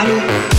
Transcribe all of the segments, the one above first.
Hallelujah.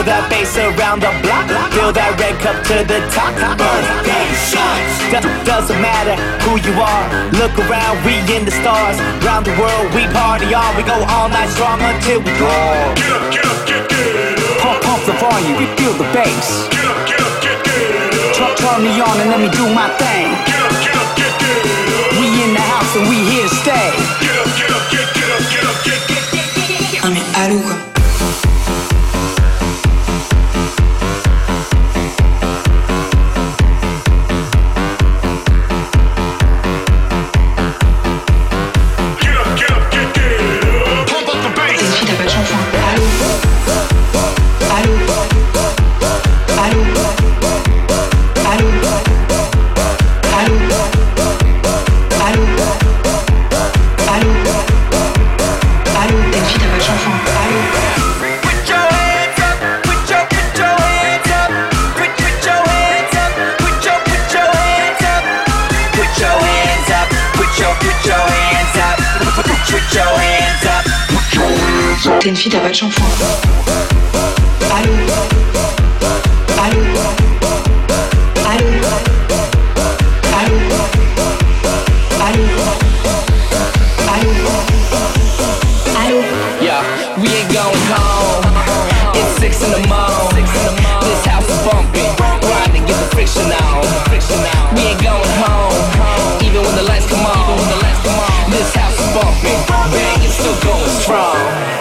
Feel that bass around the block. Feel that red cup to the top. Birthday shots. Do- doesn't matter who you are. Look around, we in the stars. Round the world, we party on. We go all night strong until we draw. Get up, get up, get get up. Pump, pump the volume, we feel the bass. Get up, get up, get get up. Turn, turn me on and let me do my thing. Get up, get up, get get up. We in the house and we here to stay. Get up, get up, get get up, get up, get get. Non mais allô quoi Get T'es une fille, t'as pas de shampoing. Allô Allô Allô Allô Allô Allô Allô Yeah, we ain't going home. It's six in the morning. This house is bumping, grinding, get the friction on. We ain't going home, even when the lights come on. This house is bumping, banging, still going strong.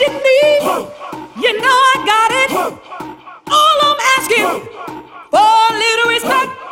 you need. You know I got it. All I'm asking for a little respect.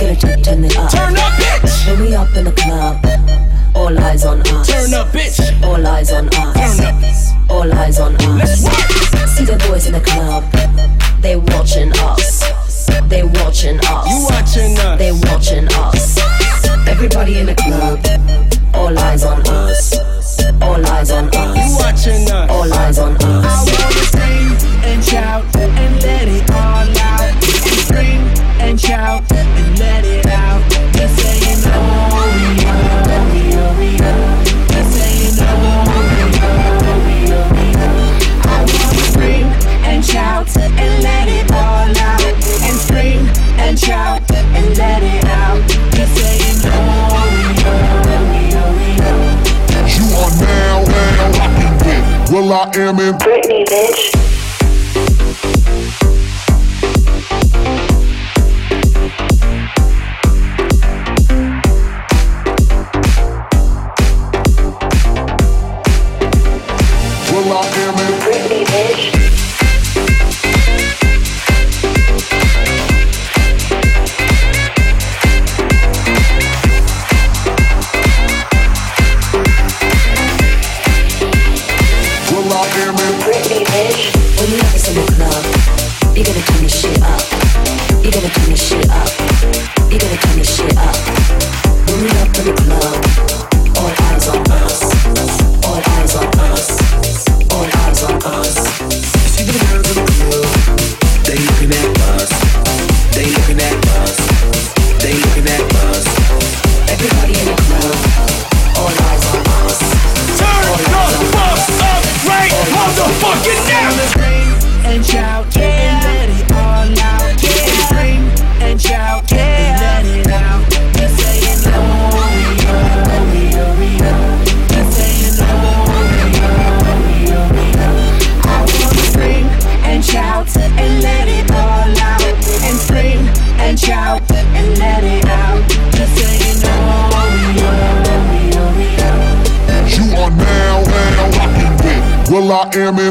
gonna turn, turn it up. Turn up, bitch. When we up in the club, all eyes on us. Turn up, bitch. All eyes on us. Turn up. All eyes on us. Let's. See the boys in the club, they watching us. They watching us. You watching us. They watching us. Everybody in the club, all eyes on us. All eyes on us. You watching us. All eyes on us. I wanna scream and shout and let it all out. Scream and shout. shout and let it out. Just saying, oh, You are now, now rocking with Will I Am in Britney, bitch. Miami.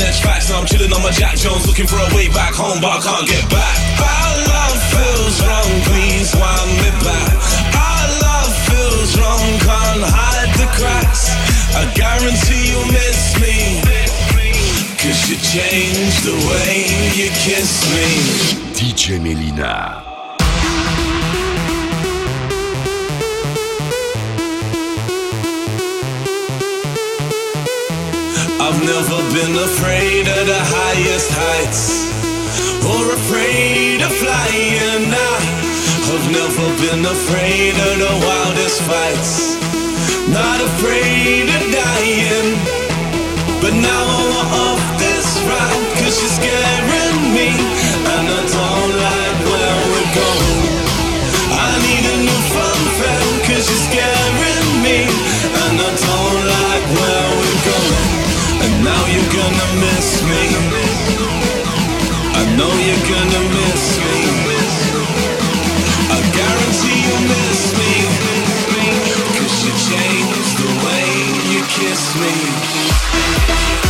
Facts. Now I'm chilling on my Jack Jones looking for a way back home, but I can't get back. Our love feels wrong, please wind me back. Our love feels wrong, can't hide the cracks. I guarantee you'll miss me. Cause you changed the way you kiss me. DJ Melyna. I've never been afraid of the highest heights or afraid of flying. I've never been afraid of the wildest fights, not afraid of dying. But now I'm off this ride cause you're scaring me, and I don't like where we're going. I need a new fun friend cause you're scaring me, and I don't like where we're going. Now you're gonna miss me. I know you're gonna miss me. I guarantee you'll miss me. Cause you changed the way you kiss me.